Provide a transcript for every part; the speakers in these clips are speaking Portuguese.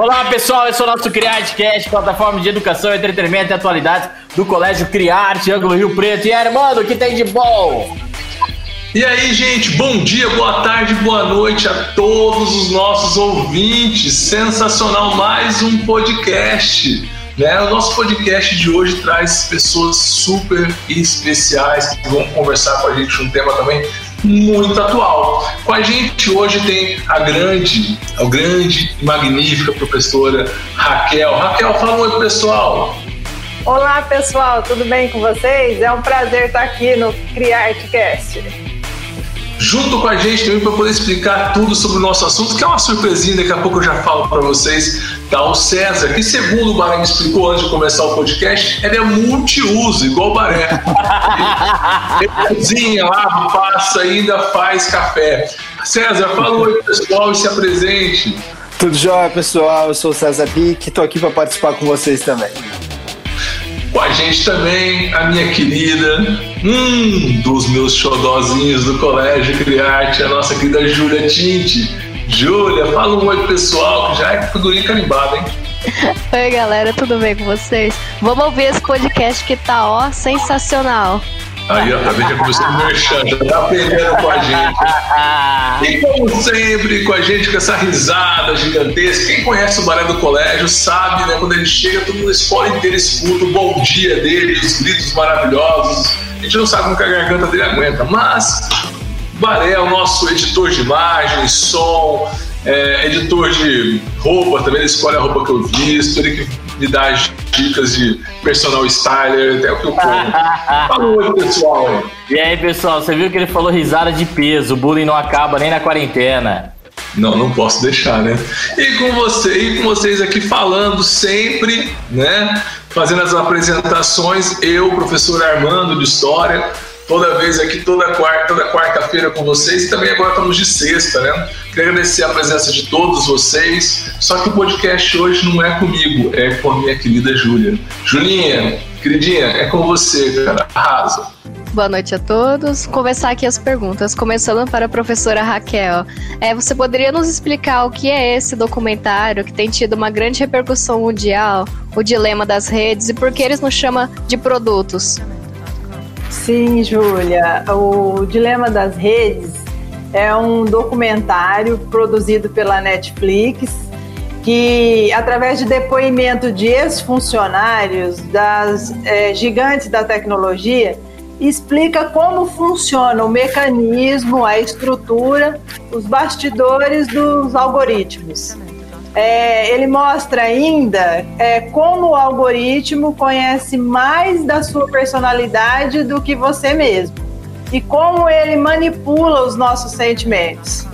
Olá pessoal, eu sou o nosso CriArteCast, plataforma de educação, entretenimento e atualidades do Colégio CriArte, Ângulo Rio Preto. E aí, mano, o que tem de bom? E aí, gente, bom dia, boa tarde, boa noite a todos os nossos ouvintes. Sensacional, mais um podcast. Né? O nosso podcast de hoje traz pessoas super especiais que vão conversar com a gente um tema também muito atual. Com a gente hoje tem a grande, a grande e magnífica professora Raquel. Raquel, fala oi pessoal. Olá pessoal, tudo bem com vocês? É um prazer estar aqui no CriArtCast junto com a gente também para poder explicar tudo sobre o nosso assunto, que é uma surpresinha, daqui a pouco eu já falo para vocês, tá? O César, que segundo o Baré me explicou antes de começar o podcast, ele é multiuso, igual o Baré. ele cozinha, lava, passa, ainda faz café. César, fala oi pessoal e se apresente. Tudo jóia, pessoal? Eu sou o César Pique, estou aqui para participar com vocês também. Com a gente também a minha querida, um dos meus xodózinhos do Colégio Criarte, a nossa querida Júlia Tinte. Júlia, fala um oi pessoal, que já é figurinha carimbada, hein? Oi galera, tudo bem com vocês? Vamos ouvir esse podcast que tá ó sensacional. Aí, ó, tá vendo? Já começou a merchan, já tá aprendendo com a gente. E como sempre, com a gente, com essa risada gigantesca. Quem conhece o Baré do Colégio sabe, né? Quando ele chega, todo mundo escola inteira escuta o bom dia dele, os gritos maravilhosos. A gente não sabe como que a garganta dele aguenta, mas Baré é o nosso editor de imagem, som, é, editor de roupa, também ele escolhe a roupa que eu visto, ele que me dá as dicas de personal styler, até o que eu como. Falou, pessoal. E aí, pessoal, você viu que ele falou risada de peso, o bullying não acaba nem na quarentena. Não, não posso deixar, né? E com você e com vocês aqui falando sempre, né? Fazendo as apresentações, eu, professor Armando de História, toda vez aqui, toda quarta, toda quarta-feira com vocês. E também agora estamos de sexta, né? Queria agradecer a presença de todos vocês. Só que o podcast hoje não é comigo, é com a minha querida Júlia. Julinha, queridinha, é com você, cara. Arrasa. Boa noite a todos. Começar aqui as perguntas, começando para a professora Raquel. É, você poderia nos explicar o que é esse documentário que tem tido uma grande repercussão mundial, o dilema das redes e por que eles nos chamam de produtos? Sim, Júlia. O Dilema das Redes é um documentário produzido pela Netflix que, através de depoimento de ex-funcionários das é, gigantes da tecnologia, explica como funciona o mecanismo, a estrutura, os bastidores dos algoritmos. É, ele mostra ainda é, como o algoritmo conhece mais da sua personalidade do que você mesmo e como ele manipula os nossos sentimentos.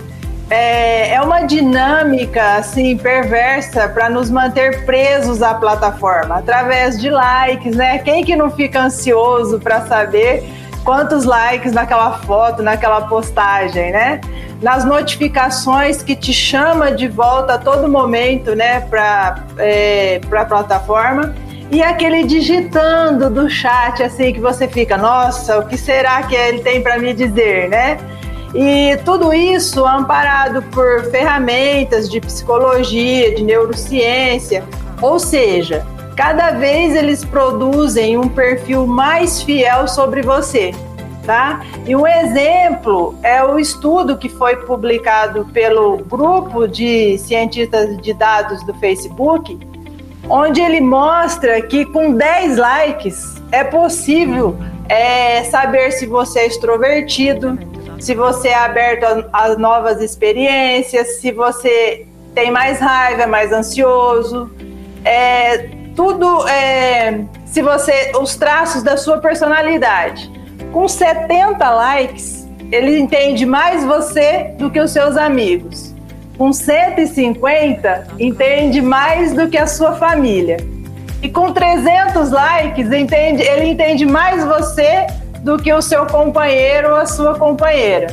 É, é uma dinâmica assim perversa para nos manter presos à plataforma através de likes, né? Quem que não fica ansioso para saber quantos likes naquela foto, naquela postagem, né? nas notificações que te chama de volta a todo momento, né, para é, a plataforma. E aquele digitando do chat, assim, que você fica, nossa, o que será que ele tem para me dizer, né? E tudo isso amparado por ferramentas de psicologia, de neurociência, ou seja, cada vez eles produzem um perfil mais fiel sobre você tá? E um exemplo é o estudo que foi publicado pelo grupo de cientistas de dados do Facebook, onde ele mostra que com 10 likes é possível é, saber se você é extrovertido, se você é aberto a, a novas experiências, se você tem mais raiva, mais ansioso, é, tudo é, se você os traços da sua personalidade. Com 70 likes, ele entende mais você do que os seus amigos. Com 150, entende mais do que a sua família. E com 300 likes, entende, ele entende mais você do que o seu companheiro ou a sua companheira.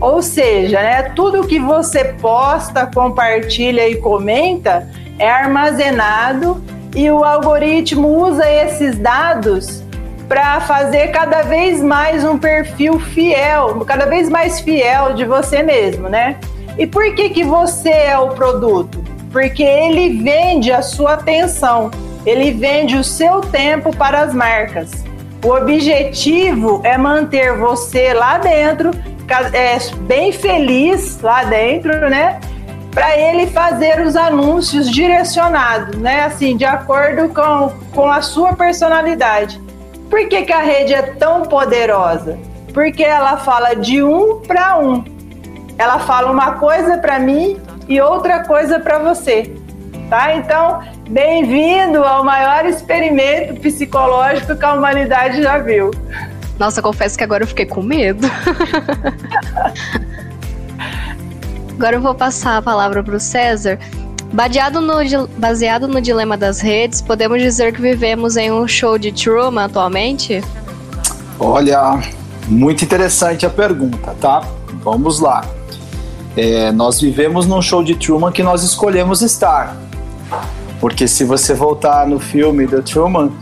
Ou seja, né, tudo que você posta, compartilha e comenta é armazenado e o algoritmo usa esses dados para fazer cada vez mais um perfil fiel, cada vez mais fiel de você mesmo, né? E por que que você é o produto? porque ele vende a sua atenção, ele vende o seu tempo para as marcas. O objetivo é manter você lá dentro, é, bem feliz lá dentro, né? Para ele fazer os anúncios direcionados, né? Assim, de acordo com, com a sua personalidade. Por que, que a rede é tão poderosa? Porque ela fala de um para um. Ela fala uma coisa para mim e outra coisa para você. Tá? Então, bem-vindo ao maior experimento psicológico que a humanidade já viu. Nossa, confesso que agora eu fiquei com medo. agora eu vou passar a palavra para o César. Baseado no, baseado no dilema das redes, podemos dizer que vivemos em um show de Truman atualmente? Olha, muito interessante a pergunta, tá? Vamos lá. É, nós vivemos num show de Truman que nós escolhemos estar. Porque se você voltar no filme The Truman,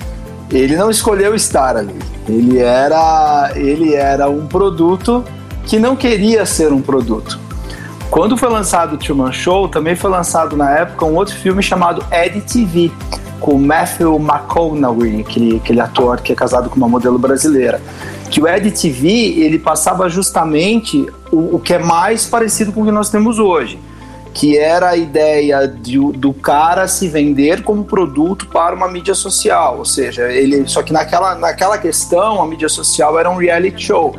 ele não escolheu estar ali. Ele era, ele era um produto que não queria ser um produto. Quando foi lançado o Truman Show, também foi lançado na época um outro filme chamado Ed TV, com Matthew McConaughey, aquele, aquele ator que é casado com uma modelo brasileira. Que o Ed TV, ele passava justamente o, o que é mais parecido com o que nós temos hoje que era a ideia de, do cara se vender como produto para uma mídia social, ou seja, ele só que naquela, naquela questão a mídia social era um reality show,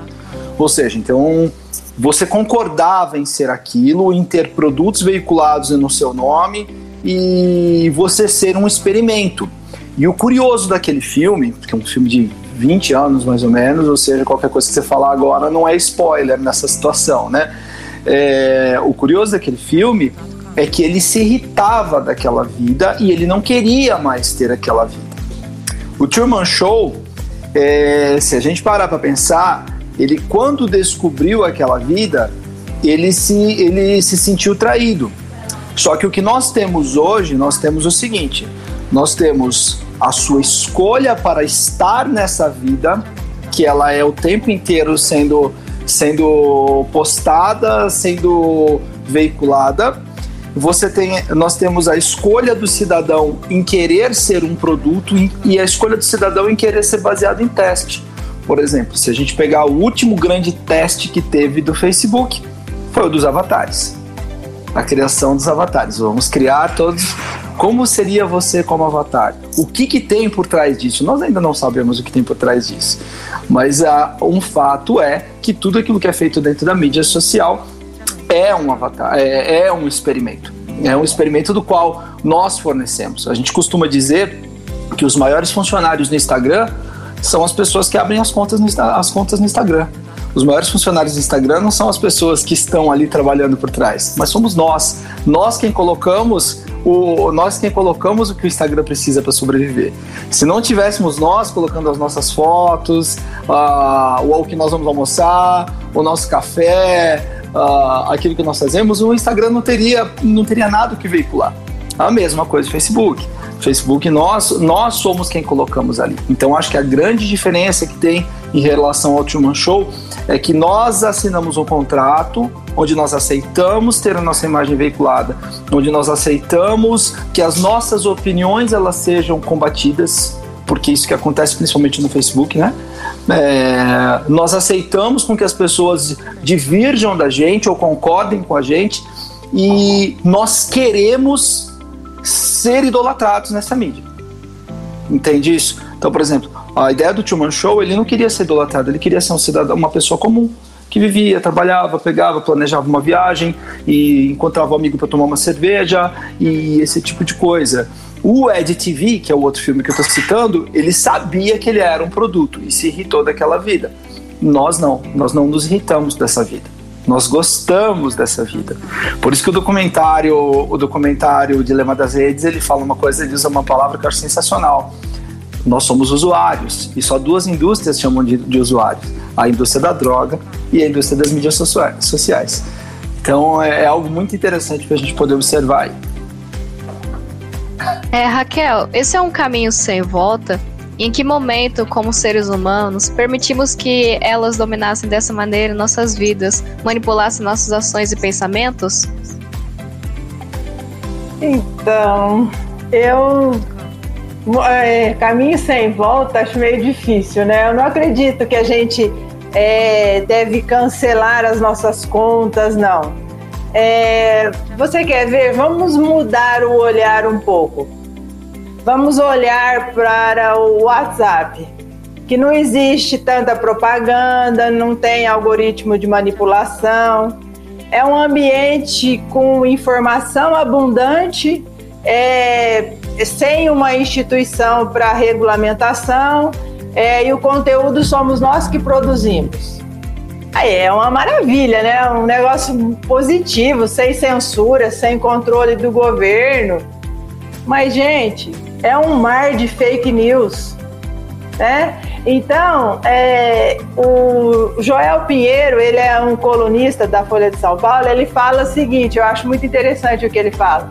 ou seja, então você concordava em ser aquilo, em ter produtos veiculados no seu nome e você ser um experimento. E o curioso daquele filme, que é um filme de 20 anos mais ou menos, ou seja, qualquer coisa que você falar agora não é spoiler nessa situação, né? É, o curioso daquele filme é que ele se irritava daquela vida e ele não queria mais ter aquela vida. O Truman Show, é, se a gente parar para pensar, ele quando descobriu aquela vida, ele se, ele se sentiu traído. Só que o que nós temos hoje, nós temos o seguinte: nós temos a sua escolha para estar nessa vida, que ela é o tempo inteiro sendo sendo postada, sendo veiculada. Você tem, nós temos a escolha do cidadão em querer ser um produto e a escolha do cidadão em querer ser baseado em teste. Por exemplo, se a gente pegar o último grande teste que teve do Facebook, foi o dos avatares. A criação dos avatares. Vamos criar todos. Como seria você como avatar? O que, que tem por trás disso? Nós ainda não sabemos o que tem por trás disso. Mas uh, um fato é que tudo aquilo que é feito dentro da mídia social é um avatar, é, é um experimento. É um experimento do qual nós fornecemos. A gente costuma dizer que os maiores funcionários no Instagram são as pessoas que abrem as contas no, as contas no Instagram. Os maiores funcionários do Instagram não são as pessoas que estão ali trabalhando por trás, mas somos nós. Nós quem colocamos o, nós quem colocamos o que o Instagram precisa para sobreviver. Se não tivéssemos nós colocando as nossas fotos, uh, o que nós vamos almoçar, o nosso café, uh, aquilo que nós fazemos, o Instagram não teria, não teria nada que veicular. A mesma coisa o Facebook. Facebook, nós, nós somos quem colocamos ali. Então, acho que a grande diferença que tem em relação ao Truman Show é que nós assinamos um contrato onde nós aceitamos ter a nossa imagem veiculada, onde nós aceitamos que as nossas opiniões elas sejam combatidas, porque isso que acontece principalmente no Facebook, né? É, nós aceitamos com que as pessoas divirjam da gente ou concordem com a gente e nós queremos ser idolatrados nessa mídia. Entende isso? Então, por exemplo, a ideia do Truman Show, ele não queria ser idolatrado, ele queria ser um cidadão, uma pessoa comum, que vivia, trabalhava, pegava, planejava uma viagem e encontrava um amigo para tomar uma cerveja e esse tipo de coisa. O Ed TV, que é o outro filme que eu estou citando, ele sabia que ele era um produto e se irritou daquela vida. Nós não, nós não nos irritamos dessa vida. Nós gostamos dessa vida. Por isso que o documentário, o documentário o Dilema das Redes, ele fala uma coisa, ele usa uma palavra que eu acho sensacional. Nós somos usuários e só duas indústrias chamam de, de usuários: a indústria da droga e a indústria das mídias sociais. Então é, é algo muito interessante para a gente poder observar aí. É, Raquel, esse é um caminho sem volta em que momento, como seres humanos, permitimos que elas dominassem dessa maneira nossas vidas, manipulassem nossas ações e pensamentos? Então, eu é, caminho sem volta acho meio difícil, né? Eu não acredito que a gente é, deve cancelar as nossas contas, não. É, você quer ver? Vamos mudar o olhar um pouco. Vamos olhar para o WhatsApp, que não existe tanta propaganda, não tem algoritmo de manipulação. É um ambiente com informação abundante, é, sem uma instituição para regulamentação, é, e o conteúdo somos nós que produzimos. Aí é uma maravilha, né? Um negócio positivo, sem censura, sem controle do governo. Mas, gente, é um mar de fake news, né? Então, é, o Joel Pinheiro, ele é um colunista da Folha de São Paulo, ele fala o seguinte, eu acho muito interessante o que ele fala.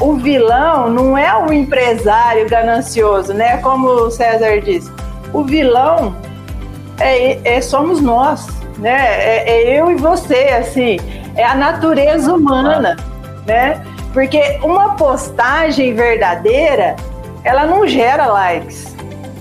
O vilão não é o empresário ganancioso, né? Como o César disse. O vilão é, é somos nós, né? É, é eu e você, assim. É a natureza humana, né? Porque uma postagem verdadeira, ela não gera likes,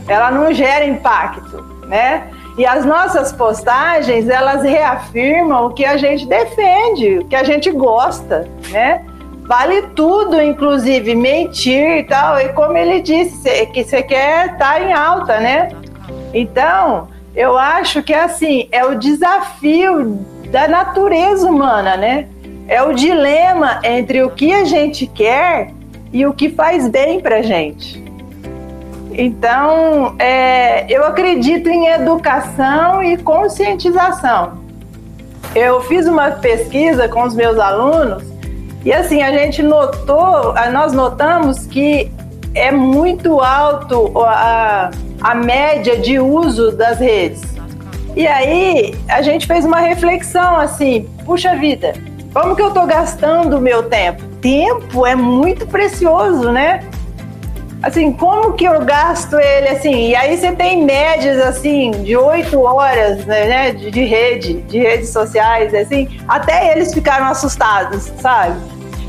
ela não gera impacto, né? E as nossas postagens, elas reafirmam o que a gente defende, o que a gente gosta, né? Vale tudo, inclusive mentir e tal. E como ele disse, que você quer estar tá em alta, né? Então, eu acho que assim, é o desafio da natureza humana, né? É o dilema entre o que a gente quer e o que faz bem pra gente. Então, é, eu acredito em educação e conscientização. Eu fiz uma pesquisa com os meus alunos e assim a gente notou, nós notamos que é muito alto a, a média de uso das redes. E aí a gente fez uma reflexão assim, puxa vida, como que eu estou gastando o meu tempo? Tempo é muito precioso, né? assim, como que eu gasto ele assim? E aí você tem médias assim de oito horas né, de, de, rede, de redes sociais, assim, até eles ficaram assustados, sabe?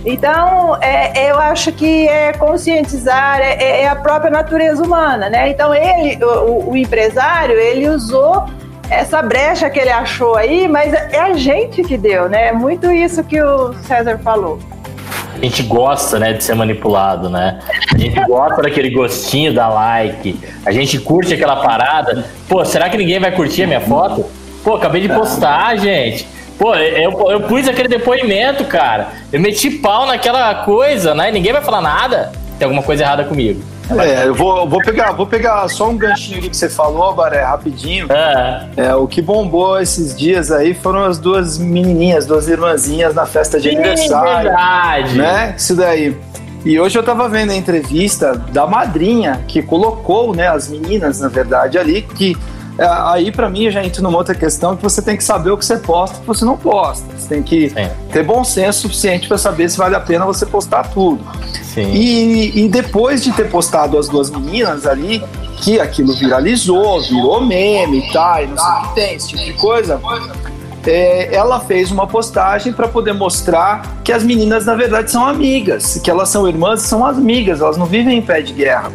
Então, é, eu acho que é conscientizar, é, é, a própria natureza humana, né? Então, ele, o, o empresário, ele usou essa brecha que ele achou aí, mas é a gente que deu, né? É muito isso que o César falou a gente gosta, né, de ser manipulado, né? A gente gosta daquele gostinho da like. A gente curte aquela parada. Pô, será que ninguém vai curtir a minha foto? Pô, acabei de postar, gente. Pô, eu, eu pus aquele depoimento, cara. Eu meti pau naquela coisa, né? Ninguém vai falar nada. Tem alguma coisa errada comigo. É, eu vou, vou, pegar, vou pegar só um ganchinho que você falou, Baré, rapidinho. É. é. O que bombou esses dias aí foram as duas menininhas, duas irmãzinhas na festa de Sim, aniversário. Verdade. Né? Isso daí. E hoje eu tava vendo a entrevista da madrinha que colocou, né, as meninas, na verdade, ali, que aí para mim já entro numa outra questão que você tem que saber o que você posta e o que você não posta. Você tem que Sim. ter bom senso suficiente para saber se vale a pena você postar tudo. E, e depois de ter postado as duas meninas ali, que aquilo viralizou, virou meme e tal, e não sei o que tem, esse tipo de coisa. É, ela fez uma postagem para poder mostrar que as meninas na verdade são amigas, que elas são irmãs, são amigas, elas não vivem em pé de guerra.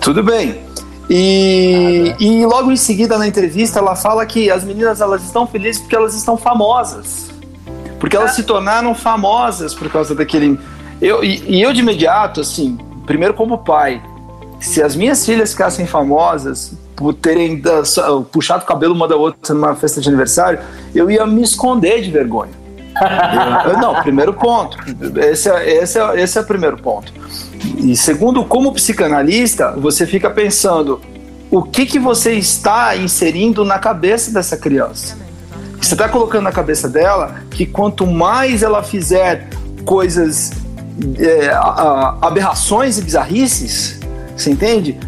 Tudo bem. E, e logo em seguida na entrevista ela fala que as meninas elas estão felizes porque elas estão famosas. Porque elas se tornaram famosas por causa daquele. Eu, e, e eu de imediato, assim, primeiro como pai, se as minhas filhas ficassem famosas por terem puxado o cabelo uma da outra numa festa de aniversário, eu ia me esconder de vergonha. eu, não, primeiro ponto. Esse é, esse, é, esse é o primeiro ponto. E segundo, como psicanalista, você fica pensando o que, que você está inserindo na cabeça dessa criança. Você está colocando na cabeça dela que quanto mais ela fizer coisas, é, aberrações e bizarrices, você entende?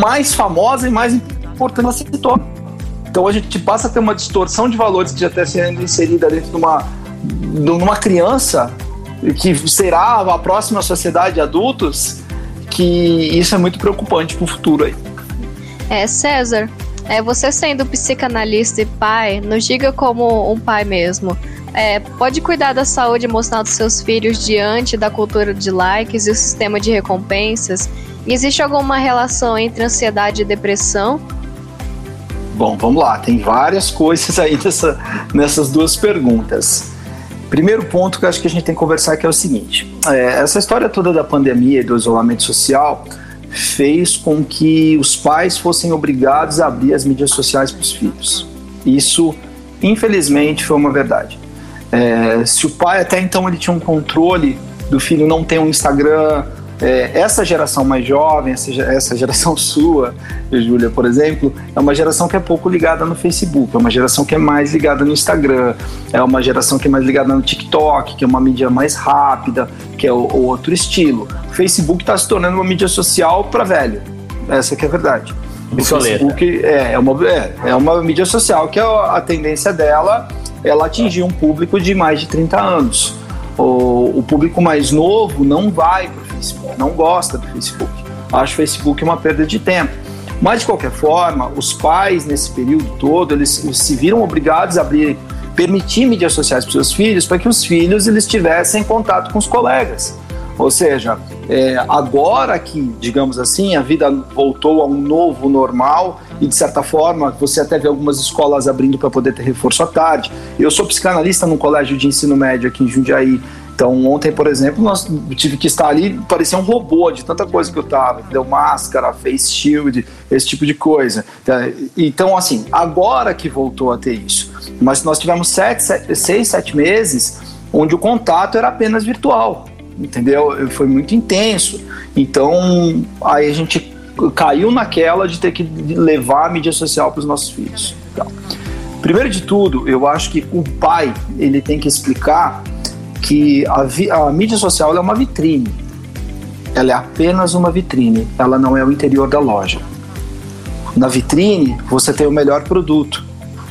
Mais famosa e mais importante ela se torna. Então a gente passa a ter uma distorção de valores que já está sendo inserida dentro de uma, de uma criança que será a próxima sociedade de adultos, que isso é muito preocupante para o futuro aí. É, César, é você sendo psicanalista e pai, nos diga como um pai mesmo. é, pode cuidar da saúde emocional dos seus filhos diante da cultura de likes e o sistema de recompensas? E existe alguma relação entre ansiedade e depressão? Bom, vamos lá, tem várias coisas aí nessa, nessas duas perguntas. Primeiro ponto que eu acho que a gente tem que conversar que é o seguinte: é, essa história toda da pandemia e do isolamento social fez com que os pais fossem obrigados a abrir as mídias sociais para os filhos. Isso, infelizmente, foi uma verdade. É, se o pai até então ele tinha um controle do filho não ter um Instagram, é, essa geração mais jovem, essa, essa geração sua, Júlia, por exemplo, é uma geração que é pouco ligada no Facebook, é uma geração que é mais ligada no Instagram, é uma geração que é mais ligada no TikTok, que é uma mídia mais rápida, que é o, o outro estilo. O Facebook está se tornando uma mídia social para velho, essa que é a verdade. O Facebook é, é, uma, é, é uma mídia social que a, a tendência dela ela atingir um público de mais de 30 anos. O, o público mais novo não vai para Facebook, não gosta do Facebook. Acha o Facebook uma perda de tempo. Mas, de qualquer forma, os pais, nesse período todo, eles, eles se viram obrigados a abrir, permitir mídias sociais para seus filhos, para que os filhos eles tivessem contato com os colegas. Ou seja, é, agora que, digamos assim, a vida voltou a um novo normal e, de certa forma, você até vê algumas escolas abrindo para poder ter reforço à tarde. Eu sou psicanalista num colégio de ensino médio aqui em Jundiaí. Então, ontem, por exemplo, nós tive que estar ali, parecia um robô de tanta coisa que eu tava, deu máscara, face shield, esse tipo de coisa. Então, assim, agora que voltou a ter isso. Mas nós tivemos sete, sete, seis, sete meses onde o contato era apenas virtual, entendeu? Foi muito intenso. Então, aí a gente caiu naquela de ter que levar a mídia social para os nossos filhos. Então, primeiro de tudo, eu acho que o pai ele tem que explicar que a, a mídia social é uma vitrine. Ela é apenas uma vitrine, ela não é o interior da loja. Na vitrine, você tem o melhor produto.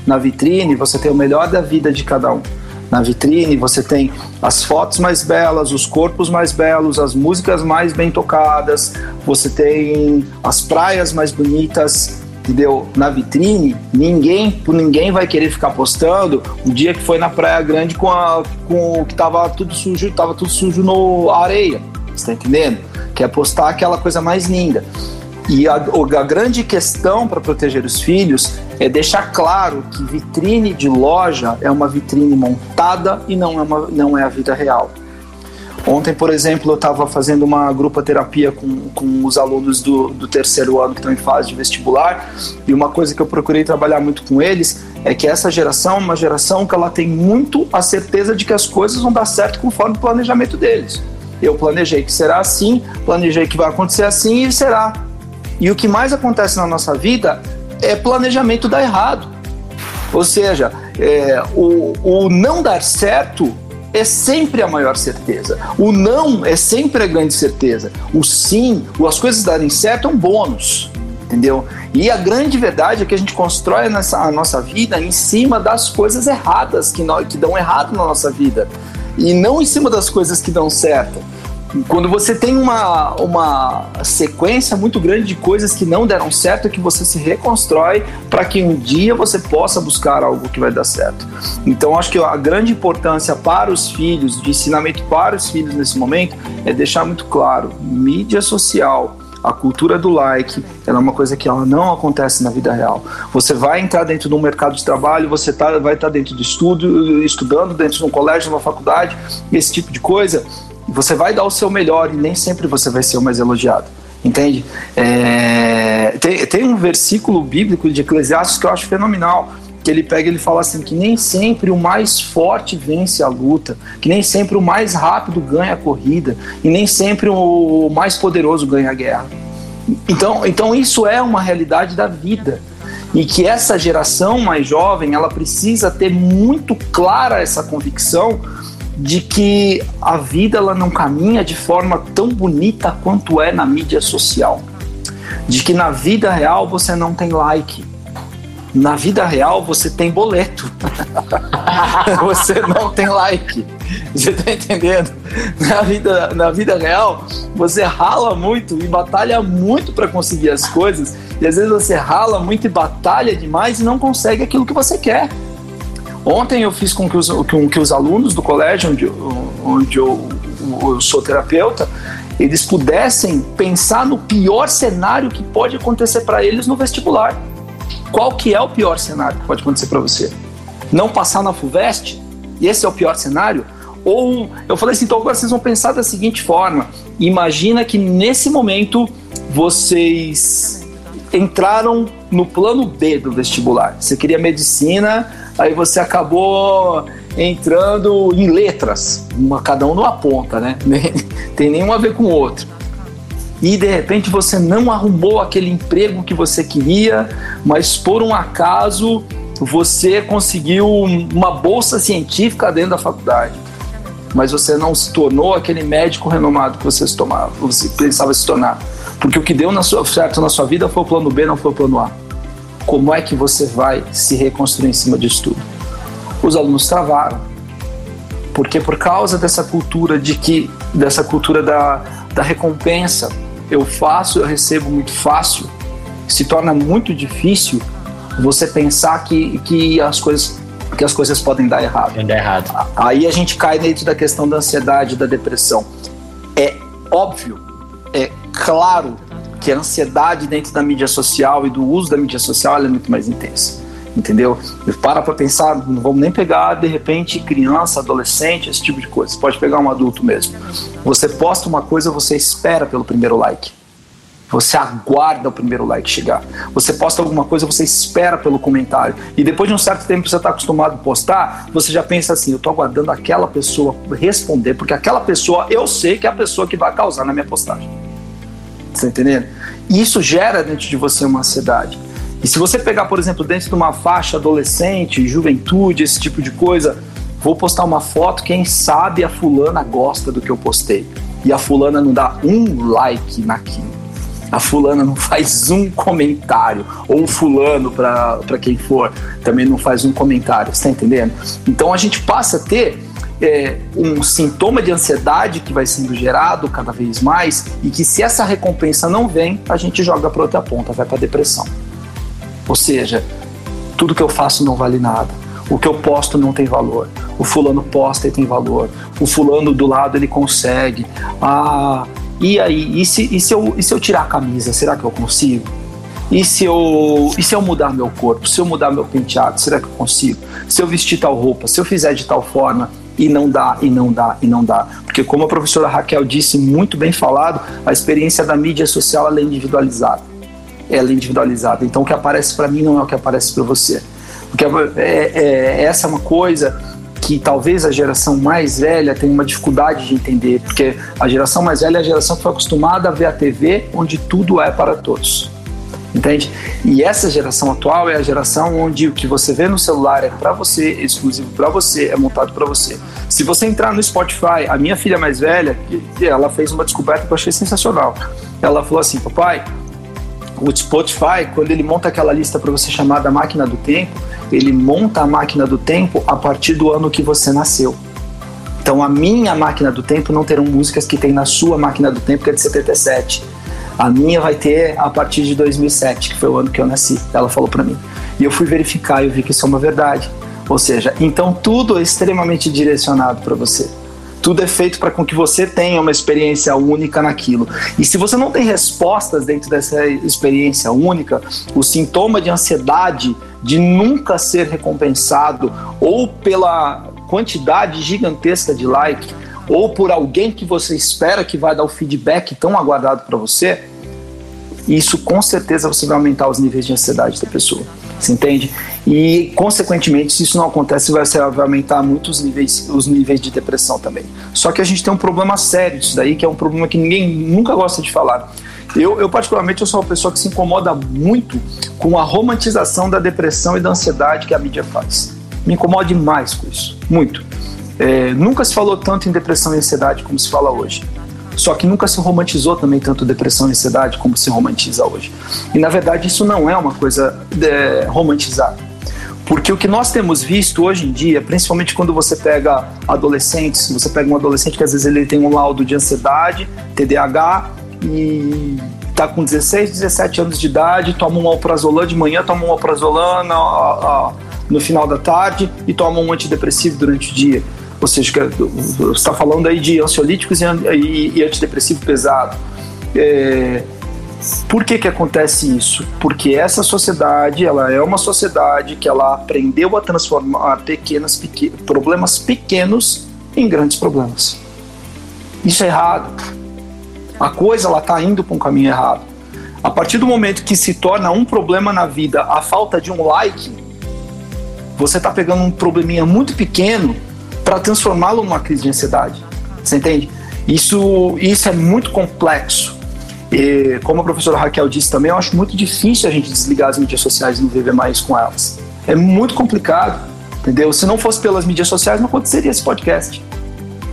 Na vitrine, você tem o melhor da vida de cada um. Na vitrine, você tem as fotos mais belas, os corpos mais belos, as músicas mais bem tocadas, você tem as praias mais bonitas, entendeu? Na vitrine, ninguém, ninguém vai querer ficar postando o dia que foi na Praia Grande com, a, com que tava tudo sujo, tava tudo sujo no areia. Você tá entendendo? Quer postar aquela coisa mais linda. E a, a grande questão para proteger os filhos é deixar claro que vitrine de loja é uma vitrine montada e não é, uma, não é a vida real. Ontem, por exemplo, eu estava fazendo uma grupo terapia com, com os alunos do, do terceiro ano que estão em fase de vestibular e uma coisa que eu procurei trabalhar muito com eles é que essa geração é uma geração que ela tem muito a certeza de que as coisas vão dar certo conforme o planejamento deles. Eu planejei que será assim, planejei que vai acontecer assim e será. E o que mais acontece na nossa vida é planejamento dar errado. Ou seja, é, o, o não dar certo é sempre a maior certeza. O não é sempre a grande certeza. O sim, as coisas darem certo é um bônus. Entendeu? E a grande verdade é que a gente constrói a nossa, a nossa vida em cima das coisas erradas que, nós, que dão errado na nossa vida. E não em cima das coisas que dão certo. Quando você tem uma, uma sequência muito grande de coisas que não deram certo, que você se reconstrói para que um dia você possa buscar algo que vai dar certo. Então, acho que a grande importância para os filhos, de ensinamento para os filhos nesse momento, é deixar muito claro: mídia social, a cultura do like, ela é uma coisa que ela não acontece na vida real. Você vai entrar dentro de um mercado de trabalho, você tá, vai estar dentro do estudo, estudando dentro de um colégio, uma faculdade, esse tipo de coisa você vai dar o seu melhor e nem sempre você vai ser o mais elogiado. Entende? É, tem, tem um versículo bíblico de Eclesiastes que eu acho fenomenal, que ele pega e ele fala assim que nem sempre o mais forte vence a luta, que nem sempre o mais rápido ganha a corrida e nem sempre o mais poderoso ganha a guerra. Então, então isso é uma realidade da vida e que essa geração mais jovem ela precisa ter muito clara essa convicção de que a vida ela não caminha de forma tão bonita quanto é na mídia social. De que na vida real você não tem like. Na vida real você tem boleto. você não tem like. Você tá entendendo? Na vida, na vida real, você rala muito e batalha muito para conseguir as coisas. E às vezes você rala muito e batalha demais e não consegue aquilo que você quer. Ontem eu fiz com que os, com que os alunos do colégio, onde, onde eu, eu sou terapeuta, eles pudessem pensar no pior cenário que pode acontecer para eles no vestibular. Qual que é o pior cenário que pode acontecer para você? Não passar na FUVEST? Esse é o pior cenário? Ou eu falei assim, então agora vocês vão pensar da seguinte forma: imagina que nesse momento vocês entraram no plano B do vestibular. Você queria medicina, aí você acabou entrando em letras, uma, cada um numa ponta, né? Tem nenhum a ver com o outro. E de repente você não arrumou aquele emprego que você queria, mas por um acaso você conseguiu uma bolsa científica dentro da faculdade. Mas você não se tornou aquele médico renomado que você, tomava, você pensava se tornar. Porque o que deu na sua, certo na sua vida foi o plano B, não foi o plano A. Como é que você vai se reconstruir em cima disso tudo? Os alunos travaram. Porque por causa dessa cultura de que dessa cultura da, da recompensa, eu faço, eu recebo muito fácil, se torna muito difícil você pensar que, que as coisas que as coisas podem dar errado. Podem dar errado. Aí a gente cai dentro da questão da ansiedade, da depressão. É óbvio, é claro que a ansiedade dentro da mídia social e do uso da mídia social é muito mais intensa. Entendeu? Para para pensar, não vamos nem pegar de repente criança, adolescente, esse tipo de coisa. Você pode pegar um adulto mesmo. Você posta uma coisa, você espera pelo primeiro like. Você aguarda o primeiro like chegar. Você posta alguma coisa, você espera pelo comentário. E depois de um certo tempo que você está acostumado a postar, você já pensa assim: eu estou aguardando aquela pessoa responder, porque aquela pessoa eu sei que é a pessoa que vai causar na minha postagem. Você tá entendendo? E isso gera dentro de você uma ansiedade. E se você pegar, por exemplo, dentro de uma faixa adolescente, juventude, esse tipo de coisa, vou postar uma foto, quem sabe a fulana gosta do que eu postei. E a fulana não dá um like naquilo a fulana não faz um comentário, ou o fulano, para quem for, também não faz um comentário, você tá entendendo? Então a gente passa a ter é, um sintoma de ansiedade que vai sendo gerado cada vez mais e que se essa recompensa não vem, a gente joga para outra ponta, vai para depressão. Ou seja, tudo que eu faço não vale nada. O que eu posto não tem valor. O fulano posta e tem valor. O fulano do lado ele consegue. Ah, e aí, e se, e se, eu, e se eu tirar a camisa, será que eu consigo? E se, eu, e se eu mudar meu corpo? Se eu mudar meu penteado, será que eu consigo? Se eu vestir tal roupa, se eu fizer de tal forma, e não dá, e não dá, e não dá. Porque como a professora Raquel disse, muito bem falado, a experiência da mídia social é individualizada. Ela é individualizada. Então o que aparece para mim não é o que aparece para você. Porque é, é, essa é uma coisa que talvez a geração mais velha tenha uma dificuldade de entender, porque a geração mais velha é a geração que foi acostumada a ver a TV onde tudo é para todos. Entende? E essa geração atual é a geração onde o que você vê no celular é para você, exclusivo para você, é montado para você. Se você entrar no Spotify, a minha filha mais velha, ela fez uma descoberta que eu achei sensacional. Ela falou assim: Papai, o Spotify, quando ele monta aquela lista para você chamar da máquina do tempo, ele monta a máquina do tempo a partir do ano que você nasceu. Então a minha máquina do tempo não terão músicas que tem na sua máquina do tempo, que é de 77. A minha vai ter a partir de 2007, que foi o ano que eu nasci. Ela falou para mim. E eu fui verificar e eu vi que isso é uma verdade. Ou seja, então tudo é extremamente direcionado para você. Tudo é feito para com que você tenha uma experiência única naquilo. E se você não tem respostas dentro dessa experiência única, o sintoma de ansiedade de nunca ser recompensado ou pela quantidade gigantesca de like ou por alguém que você espera que vai dar o feedback tão aguardado para você, isso com certeza você vai aumentar os níveis de ansiedade da pessoa. Você entende? E, consequentemente, se isso não acontece, vai, vai aumentar muito os níveis, os níveis de depressão também. Só que a gente tem um problema sério disso daí, que é um problema que ninguém nunca gosta de falar. Eu, eu, particularmente, eu sou uma pessoa que se incomoda muito com a romantização da depressão e da ansiedade que a mídia faz. Me incomoda demais com isso, muito. É, nunca se falou tanto em depressão e ansiedade como se fala hoje. Só que nunca se romantizou também tanto depressão e ansiedade como se romantiza hoje. E na verdade isso não é uma coisa é, romantizada. Porque o que nós temos visto hoje em dia, principalmente quando você pega adolescentes, você pega um adolescente que às vezes ele tem um laudo de ansiedade, TDAH, e tá com 16, 17 anos de idade, toma um alprazolam de manhã, toma um alprazolam, no final da tarde e toma um antidepressivo durante o dia. Ou seja, você está falando aí de ansiolíticos e, e, e antidepressivo pesado. É, por que, que acontece isso? Porque essa sociedade, ela é uma sociedade que ela aprendeu a transformar pequenos pequ problemas pequenos em grandes problemas. Isso é errado. A coisa ela está indo para um caminho errado. A partir do momento que se torna um problema na vida a falta de um like, você está pegando um probleminha muito pequeno para transformá-lo numa crise de ansiedade. Você entende? Isso, isso é muito complexo. E, como a professora Raquel disse também, eu acho muito difícil a gente desligar as mídias sociais e não viver mais com elas. É muito complicado, entendeu? Se não fosse pelas mídias sociais, não aconteceria esse podcast.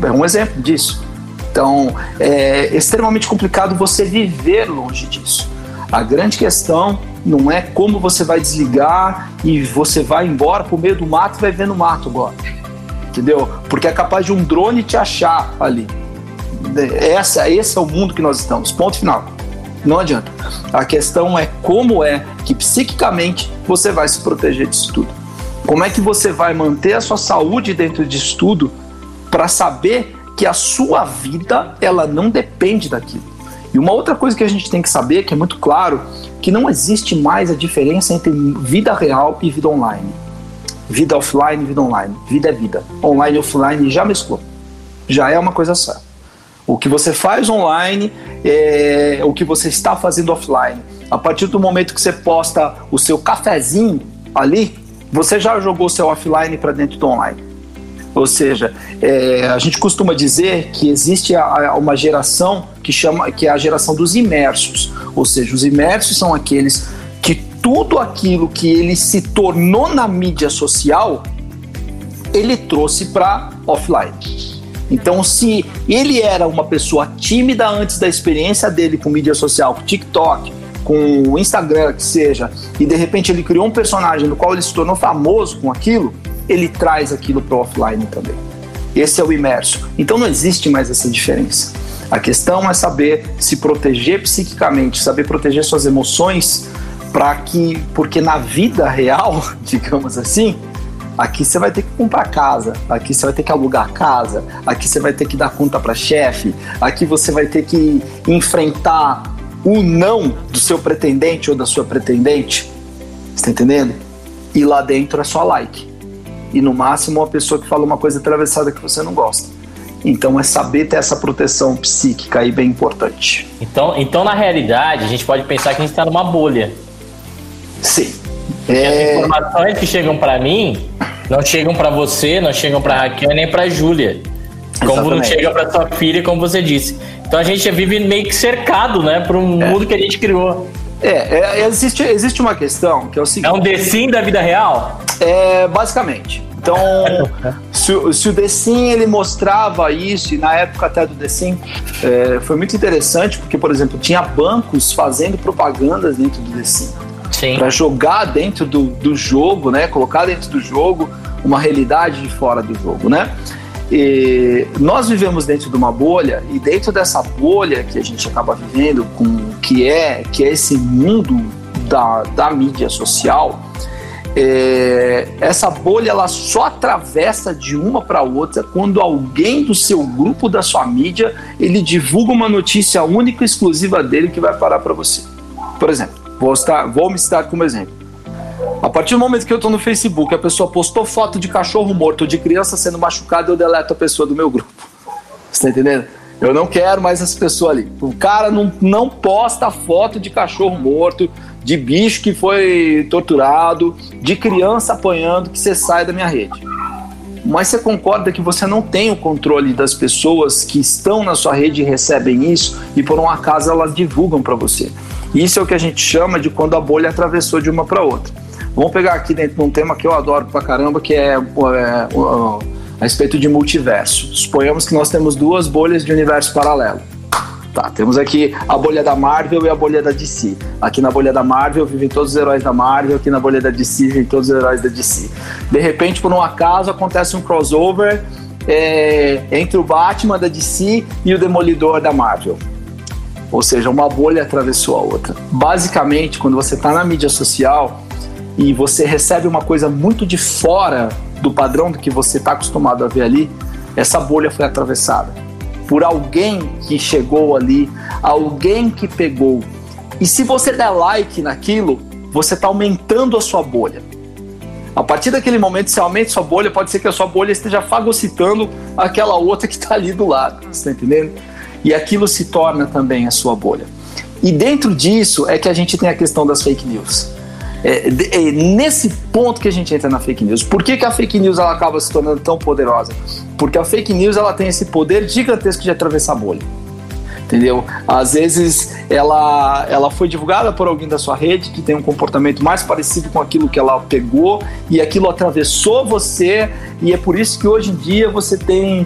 É um exemplo disso. Então, é extremamente complicado você viver longe disso. A grande questão não é como você vai desligar e você vai embora pro meio do mato e vai ver no mato agora. Entendeu? Porque é capaz de um drone te achar ali. Essa, esse é o mundo que nós estamos. Ponto final. Não adianta. A questão é como é que psiquicamente você vai se proteger disso tudo. Como é que você vai manter a sua saúde dentro disso tudo para saber que a sua vida ela não depende daquilo. E uma outra coisa que a gente tem que saber, que é muito claro, que não existe mais a diferença entre vida real e vida online. Vida offline vida online. Vida é vida. Online e offline já mesclou. Já é uma coisa só. O que você faz online é o que você está fazendo offline. A partir do momento que você posta o seu cafezinho ali, você já jogou seu offline para dentro do online. Ou seja, é, a gente costuma dizer que existe a, a, uma geração que chama que é a geração dos imersos. Ou seja, os imersos são aqueles que tudo aquilo que ele se tornou na mídia social, ele trouxe para offline. Então, se ele era uma pessoa tímida antes da experiência dele com mídia social, com TikTok, com o Instagram, que seja, e de repente ele criou um personagem no qual ele se tornou famoso com aquilo, ele traz aquilo para offline também. Esse é o imerso. Então não existe mais essa diferença. A questão é saber se proteger psiquicamente, saber proteger suas emoções, para que, porque na vida real, digamos assim, Aqui você vai ter que comprar casa, aqui você vai ter que alugar casa, aqui você vai ter que dar conta para chefe, aqui você vai ter que enfrentar o não do seu pretendente ou da sua pretendente. Você tá entendendo? E lá dentro é só like. E no máximo uma pessoa que fala uma coisa atravessada que você não gosta. Então é saber ter essa proteção psíquica aí bem importante. Então, então na realidade, a gente pode pensar que a gente está numa bolha. Sim. É... As informações que chegam para mim não chegam para você, não chegam para Raquel nem para Júlia. Como Exatamente. não chega para sua filha, como você disse. Então a gente vive meio que cercado, né, por um é. mundo que a gente criou. É, é, existe, existe uma questão que é o seguinte. É um The Sim da vida real? É, basicamente. Então, se, se, o The Sim ele mostrava isso, e na época até do The Sim, é, foi muito interessante, porque, por exemplo, tinha bancos fazendo propagandas dentro do The Sim. Para jogar dentro do, do jogo, né? Colocar dentro do jogo uma realidade de fora do jogo, né? E nós vivemos dentro de uma bolha e dentro dessa bolha que a gente acaba vivendo, com que é que é esse mundo da, da mídia social, é, essa bolha ela só atravessa de uma para outra quando alguém do seu grupo da sua mídia ele divulga uma notícia única exclusiva dele que vai parar para você. Por exemplo, vou, estar, vou me citar como exemplo. A partir do momento que eu estou no Facebook, a pessoa postou foto de cachorro morto ou de criança sendo machucada, eu deleto a pessoa do meu grupo. Você tá entendendo? Eu não quero mais essa pessoa ali. O cara não, não posta foto de cachorro morto, de bicho que foi torturado, de criança apanhando, que você sai da minha rede. Mas você concorda que você não tem o controle das pessoas que estão na sua rede e recebem isso e por um acaso elas divulgam para você. Isso é o que a gente chama de quando a bolha atravessou de uma para outra. Vamos pegar aqui dentro de um tema que eu adoro pra caramba, que é, é, a respeito de multiverso. Suponhamos que nós temos duas bolhas de universo paralelo. Tá, temos aqui a bolha da Marvel e a bolha da DC. Aqui na bolha da Marvel vivem todos os heróis da Marvel, aqui na bolha da DC vivem todos os heróis da DC. De repente, por um acaso, acontece um crossover é, entre o Batman da DC e o Demolidor da Marvel. Ou seja, uma bolha atravessou a outra. Basicamente, quando você está na mídia social, e você recebe uma coisa muito de fora do padrão do que você está acostumado a ver ali, essa bolha foi atravessada por alguém que chegou ali, alguém que pegou. E se você der like naquilo, você está aumentando a sua bolha. A partir daquele momento, se aumenta sua bolha, pode ser que a sua bolha esteja fagocitando aquela outra que está ali do lado. Você está entendendo? E aquilo se torna também a sua bolha. E dentro disso é que a gente tem a questão das fake news. É, é, nesse ponto que a gente entra na fake news. Por que, que a fake news ela acaba se tornando tão poderosa? Porque a fake news ela tem esse poder gigantesco de atravessar a bolha. Entendeu? Às vezes ela, ela foi divulgada por alguém da sua rede que tem um comportamento mais parecido com aquilo que ela pegou e aquilo atravessou você, e é por isso que hoje em dia você tem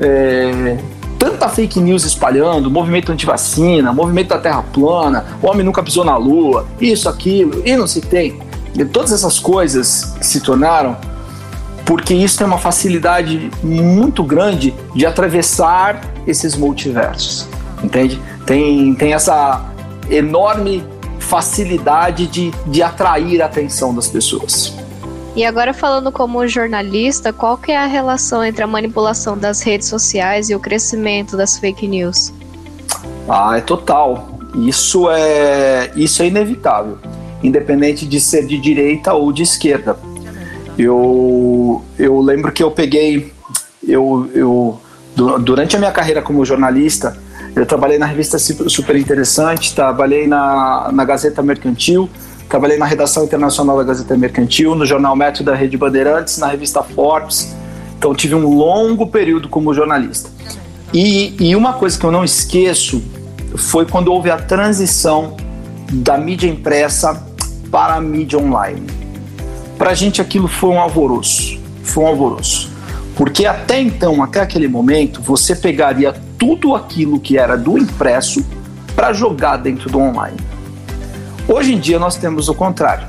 é, tanta fake news espalhando, movimento antivacina, movimento da terra plana, o homem nunca pisou na lua, isso, aquilo, e não se tem. E todas essas coisas se tornaram porque isso tem uma facilidade muito grande de atravessar esses multiversos, entende? Tem, tem essa enorme facilidade de, de atrair a atenção das pessoas. E agora falando como jornalista, qual que é a relação entre a manipulação das redes sociais e o crescimento das fake news? Ah, é total. Isso é isso é inevitável, independente de ser de direita ou de esquerda. Eu eu lembro que eu peguei eu, eu durante a minha carreira como jornalista, eu trabalhei na revista Super Interessante, trabalhei na, na Gazeta Mercantil, Trabalhei na redação internacional da Gazeta Mercantil, no jornal Método da Rede Bandeirantes, na revista Forbes. Então tive um longo período como jornalista. E, e uma coisa que eu não esqueço foi quando houve a transição da mídia impressa para a mídia online. Para a gente aquilo foi um alvoroço, foi um alvoroço. Porque até então, até aquele momento, você pegaria tudo aquilo que era do impresso para jogar dentro do online. Hoje em dia nós temos o contrário.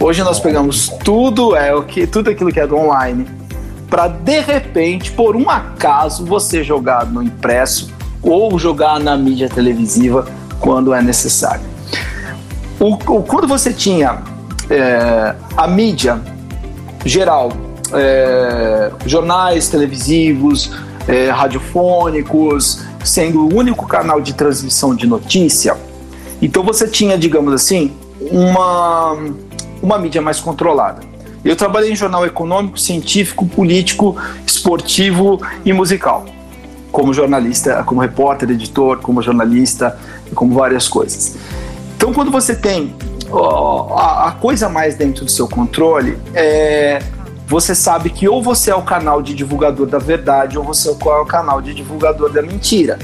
Hoje nós pegamos tudo é o que tudo aquilo que é do online para de repente, por um acaso, você jogar no impresso ou jogar na mídia televisiva quando é necessário. O, o quando você tinha é, a mídia geral, é, jornais televisivos, é, radiofônicos, sendo o único canal de transmissão de notícia, então você tinha, digamos assim, uma, uma mídia mais controlada. Eu trabalhei em jornal econômico, científico, político, esportivo e musical. Como jornalista, como repórter, editor, como jornalista, como várias coisas. Então, quando você tem ó, a, a, coisa mais dentro do seu controle, é, você sabe que ou você é o canal de divulgador da verdade ou você é o canal de divulgador da mentira.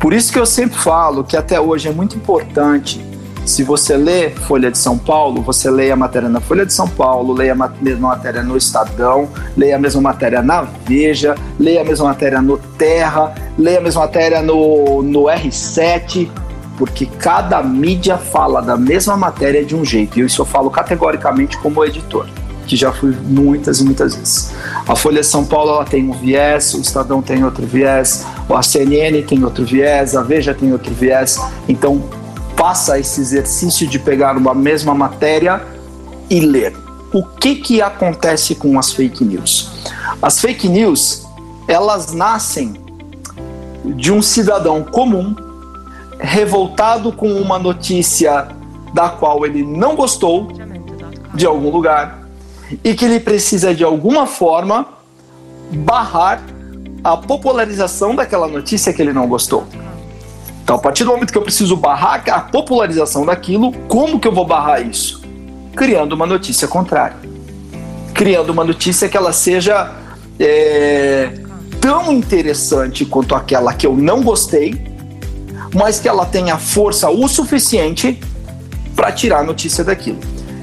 Por isso que eu sempre falo que até hoje é muito importante se você lê Folha de São Paulo, você leia a matéria na Folha de São Paulo, leia a mesma matéria no Estadão, leia a mesma matéria na Veja, leia a mesma matéria no Terra, leia a mesma matéria no, no R7, porque cada mídia fala da mesma matéria de um jeito. E isso eu falo categoricamente como editor que já fui muitas e muitas vezes. A Folha São Paulo ela tem um viés, o Estadão tem outro viés, a CNN tem outro viés, a Veja tem outro viés. Então, faça esse exercício de pegar uma mesma matéria e ler. O que, que acontece com as fake news? As fake news, elas nascem de um cidadão comum revoltado com uma notícia da qual ele não gostou de algum lugar, e que ele precisa de alguma forma barrar a popularização daquela notícia que ele não gostou. Então, a partir do momento que eu preciso barrar a popularização daquilo, como que eu vou barrar isso? Criando uma notícia contrária. Criando uma notícia que ela seja é, tão interessante quanto aquela que eu não gostei, mas que ela tenha força o suficiente para tirar a notícia daquilo.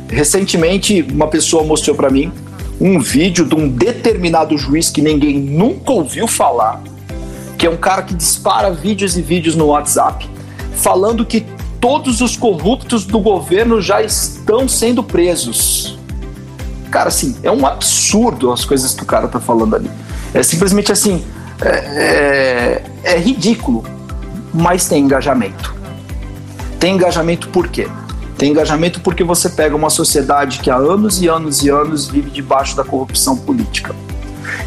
Recentemente, uma pessoa mostrou para mim um vídeo de um determinado juiz que ninguém nunca ouviu falar, que é um cara que dispara vídeos e vídeos no WhatsApp, falando que todos os corruptos do governo já estão sendo presos. Cara, assim, é um absurdo as coisas que o cara tá falando ali. É simplesmente assim, é, é, é ridículo, mas tem engajamento. Tem engajamento por quê? Tem engajamento porque você pega uma sociedade que há anos e anos e anos vive debaixo da corrupção política.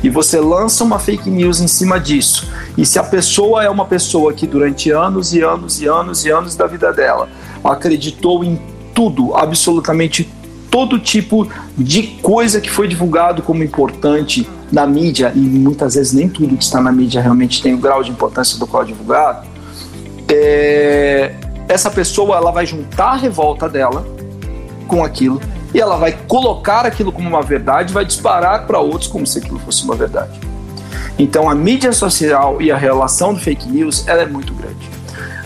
E você lança uma fake news em cima disso. E se a pessoa é uma pessoa que durante anos e anos e anos e anos da vida dela acreditou em tudo, absolutamente todo tipo de coisa que foi divulgado como importante na mídia, e muitas vezes nem tudo que está na mídia realmente tem o grau de importância do qual é divulgado, é, essa pessoa ela vai juntar a revolta dela com aquilo e ela vai colocar aquilo como uma verdade, vai disparar para outros como se aquilo fosse uma verdade. Então a mídia social e a relação do fake news ela é muito grande.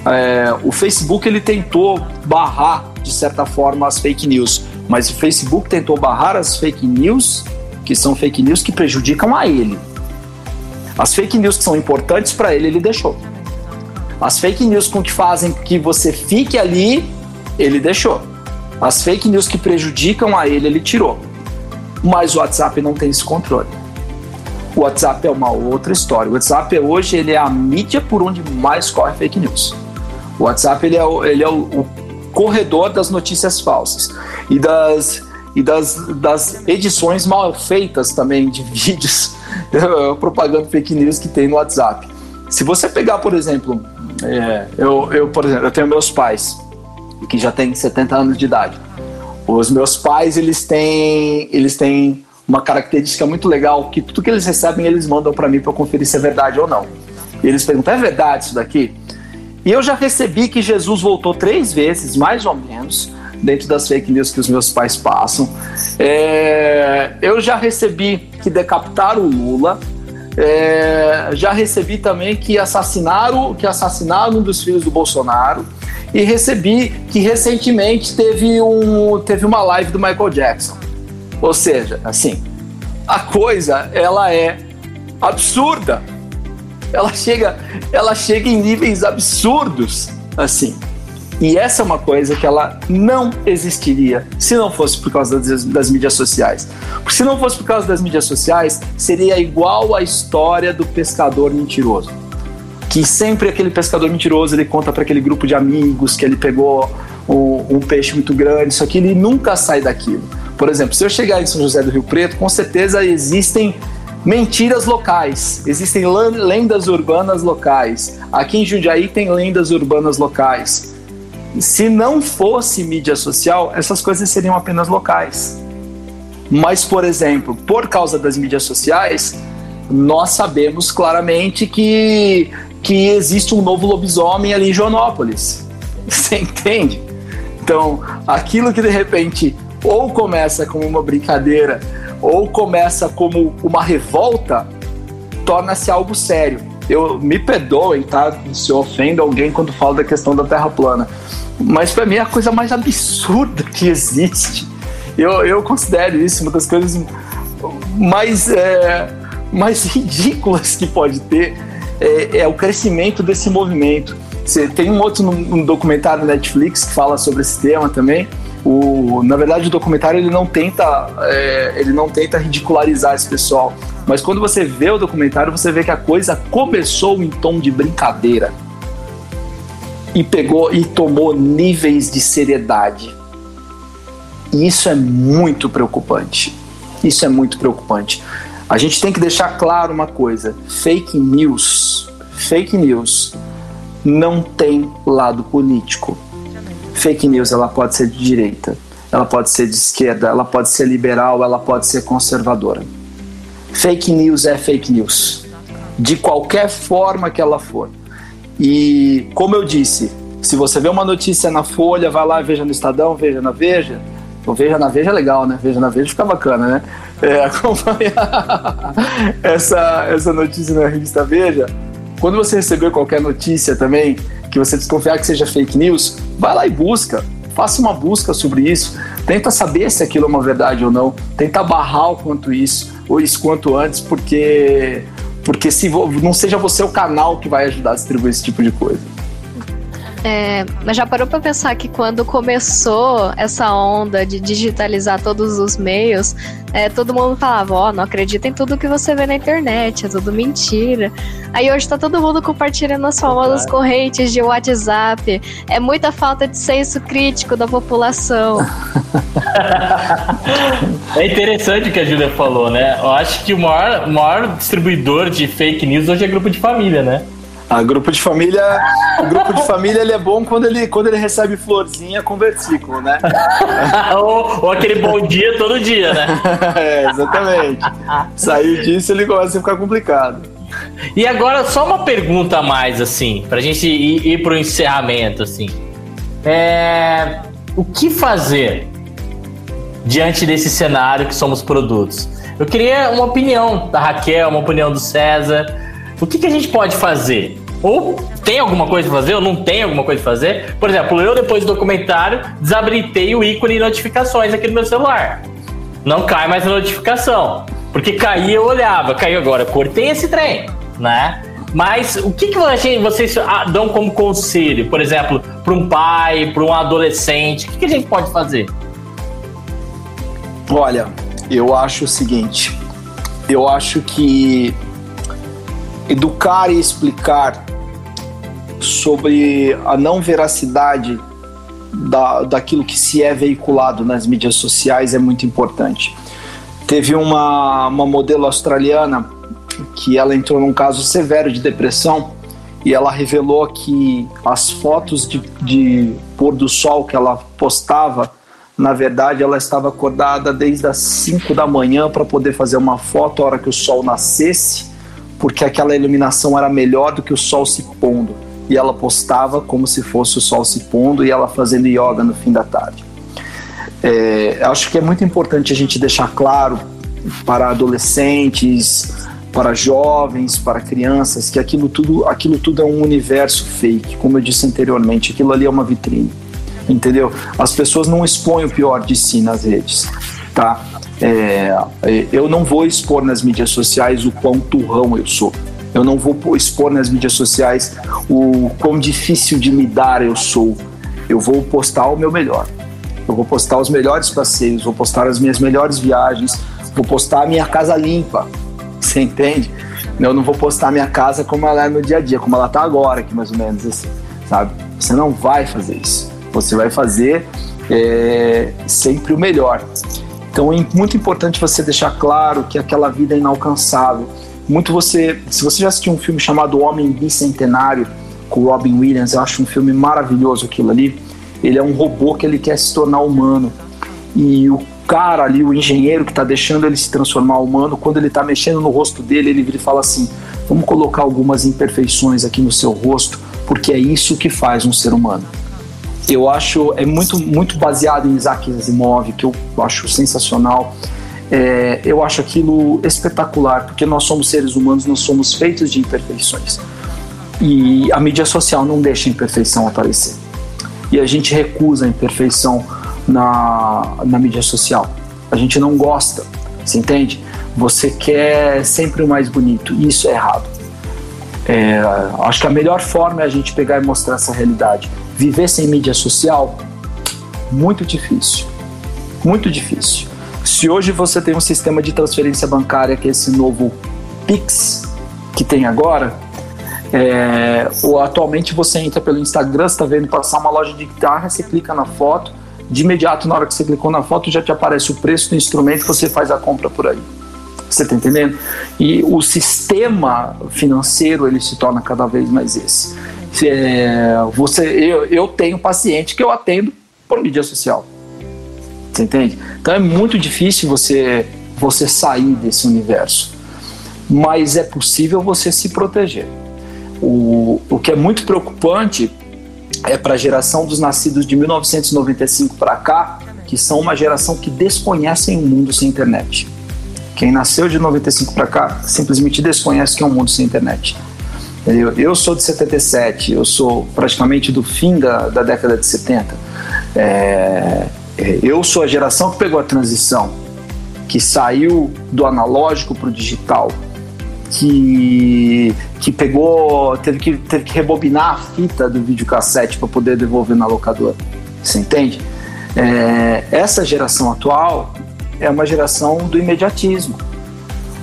É, o Facebook ele tentou barrar de certa forma as fake news, mas o Facebook tentou barrar as fake news que são fake news que prejudicam a ele. As fake news que são importantes para ele ele deixou. As fake news com que fazem que você fique ali, ele deixou. As fake news que prejudicam a ele, ele tirou. Mas o WhatsApp não tem esse controle. O WhatsApp é uma outra história. O WhatsApp hoje ele é a mídia por onde mais corre fake news. O WhatsApp ele é o, ele é o, o corredor das notícias falsas e das, e das, das edições mal feitas também de vídeos propaganda fake news que tem no WhatsApp. Se você pegar, por exemplo, é, eu, eu, por exemplo, eu tenho meus pais, que já têm 70 anos de idade. Os meus pais, eles têm, eles têm uma característica muito legal, que tudo que eles recebem, eles mandam para mim para conferir se é verdade ou não. E eles perguntam, é verdade isso daqui? E eu já recebi que Jesus voltou três vezes, mais ou menos, dentro das fake news que os meus pais passam. É, eu já recebi que decapitaram o Lula. É, já recebi também que assassinaram, que assassinaram um dos filhos do Bolsonaro e recebi que recentemente teve, um, teve uma live do Michael Jackson. Ou seja, assim, a coisa ela é absurda. Ela chega, ela chega em níveis absurdos, assim. E essa é uma coisa que ela não existiria se não fosse por causa das, das, mídias sociais. Porque se não fosse por causa das mídias sociais, seria igual a história do pescador mentiroso. Que sempre aquele pescador mentiroso ele conta para aquele grupo de amigos que ele pegou um, um peixe muito grande, só que ele nunca sai daquilo. Por exemplo, se eu chegar em São José do Rio Preto, com certeza existem mentiras locais, existem lendas urbanas locais. Aqui em Jundiaí tem lendas urbanas locais se não fosse mídia social, essas coisas seriam apenas locais. Mas, por exemplo, por causa das mídias sociais, nós sabemos claramente que, que existe um novo lobisomem ali em Joanópolis. Você entende? Então, aquilo que de repente ou começa como uma brincadeira ou começa como uma revolta, torna-se algo sério. Eu me perdoem, tá? Se eu ofendo alguém quando falo da questão da Terra plana mas para mim é a coisa mais absurda que existe. Eu, eu considero isso uma das coisas mais, é, mais ridículas que pode ter é, é, o crescimento desse movimento. Você tem um outro um documentário na Netflix que fala sobre esse tema também. O, na verdade, o documentário ele não tenta é, ele não tenta ridicularizar esse pessoal, mas quando você vê o documentário você vê que a coisa começou em tom de brincadeira e pegou e tomou níveis de seriedade. E isso é muito preocupante. Isso é muito preocupante. A gente tem que deixar claro uma coisa: fake news, fake news não tem lado político. Fake news ela pode ser de direita, ela pode ser de esquerda, ela pode ser liberal, ela pode ser conservadora. Fake news é fake news, de qualquer forma que ela for. E como eu disse, se você vê uma notícia na Folha, vai lá, veja no Estadão, veja na Veja. Então, veja na Veja é legal, né? Veja na Veja fica bacana, né? É, acompanhar essa, essa notícia na revista Veja. Quando você receber qualquer notícia também, que você desconfiar que seja fake news, vai lá e busca. Faça uma busca sobre isso. Tenta saber se aquilo é uma verdade ou não. Tenta barrar o quanto isso, ou isso quanto antes, porque porque se não seja você o canal que vai ajudar a distribuir esse tipo de coisa. É, mas já parou para pensar que quando começou essa onda de digitalizar todos os meios, é, todo mundo falava, ó, oh, não acredita em tudo que você vê na internet, é tudo mentira. Aí hoje tá todo mundo compartilhando as famosas correntes de WhatsApp. É muita falta de senso crítico da população. é interessante o que a Júlia falou, né? Eu acho que o maior, maior distribuidor de fake news hoje é grupo de família, né? A grupo de família, o grupo de família ele é bom quando ele, quando ele recebe florzinha com versículo, né? ou, ou, aquele bom dia todo dia, né? é, exatamente. Saiu disso ele começa a ficar complicado. E agora só uma pergunta a mais assim, pra gente ir, ir pro encerramento assim. É, o que fazer diante desse cenário que somos produtos? Eu queria uma opinião da Raquel, uma opinião do César o que, que a gente pode fazer? Ou tem alguma coisa a fazer, ou não tem alguma coisa a fazer. Por exemplo, eu depois do documentário desabilitei o ícone notificações aqui no meu celular. Não cai mais a notificação. Porque caía, eu olhava, caiu agora, cortei esse trem, né? Mas o que, que vocês ah, dão como conselho, por exemplo, para um pai, para um adolescente? O que, que a gente pode fazer? Olha, eu acho o seguinte: eu acho que educar e explicar sobre a não veracidade da, daquilo que se é veiculado nas mídias sociais é muito importante. Teve uma, uma modelo australiana que ela entrou num caso severo de depressão e ela revelou que as fotos de, de pôr do sol que ela postava, na verdade ela estava acordada desde as 5 da manhã para poder fazer uma foto a hora que o sol nascesse porque aquela iluminação era melhor do que o sol se pondo. E ela postava como se fosse o sol se pondo e ela fazendo yoga no fim da tarde. É, acho que é muito importante a gente deixar claro para adolescentes, para jovens, para crianças, que aquilo tudo, aquilo tudo é um universo fake, como eu disse anteriormente, aquilo ali é uma vitrine, entendeu? As pessoas não expõem o pior de si nas redes, tá? É, é, eu não vou expor nas mídias sociais o quão turrão eu sou. Eu não vou expor nas mídias sociais o quão difícil de lidar eu sou. Eu vou postar o meu melhor. Eu vou postar os melhores passeios, vou postar as minhas melhores viagens, vou postar a minha casa limpa. Você entende? Eu não vou postar a minha casa como ela é no dia a dia, como ela está agora, aqui mais ou menos assim, sabe? Você não vai fazer isso. Você vai fazer é, sempre o melhor. Então é muito importante você deixar claro que aquela vida é inalcançável. Muito você, se você já assistiu um filme chamado Homem Bicentenário com Robin Williams, eu acho um filme maravilhoso aquilo ali. Ele é um robô que ele quer se tornar humano. E o cara ali, o engenheiro que está deixando ele se transformar humano, quando ele está mexendo no rosto dele, ele vira e fala assim: "Vamos colocar algumas imperfeições aqui no seu rosto, porque é isso que faz um ser humano" eu acho é muito muito baseado em Isaac Asimov que eu acho sensacional. É, eu acho aquilo espetacular porque nós somos seres humanos nós somos feitos de imperfeições. E a mídia social não deixa a imperfeição aparecer. E a gente recusa a imperfeição na, na mídia social. A gente não gosta você entende? Você quer sempre o mais bonito e isso é errado. É, acho que a melhor forma é a gente pegar e mostrar essa realidade Viver sem mídia social, muito difícil. Muito difícil. Se hoje você tem um sistema de transferência bancária que é esse novo Pix que tem agora, é, ou atualmente você entra pelo Instagram, está vendo passar uma loja de guitarra, você clica na foto, de imediato na hora que você clicou na foto já te aparece o preço do instrumento, você faz a compra por aí. Você está entendendo? E o sistema financeiro ele se torna cada vez mais esse. É, você, eu, eu tenho paciente que eu atendo por mídia social. Você entende? Então é muito difícil você, você sair desse universo. Mas é possível você se proteger. O, o que é muito preocupante é para a geração dos nascidos de 1995 para cá, que são uma geração que desconhecem o mundo sem internet. Quem nasceu de 95 para cá simplesmente desconhece que é um mundo sem internet. Eu, sou de 77, eu sou praticamente do fim da, da década de 70. É, é, eu sou a geração que pegou a transição, que saiu do analógico para o digital. que, que pegou, teve que, teve que rebobinar a fita do videocassete para poder devolver na locadora. Você entende? É, essa geração atual é uma geração do imediatismo,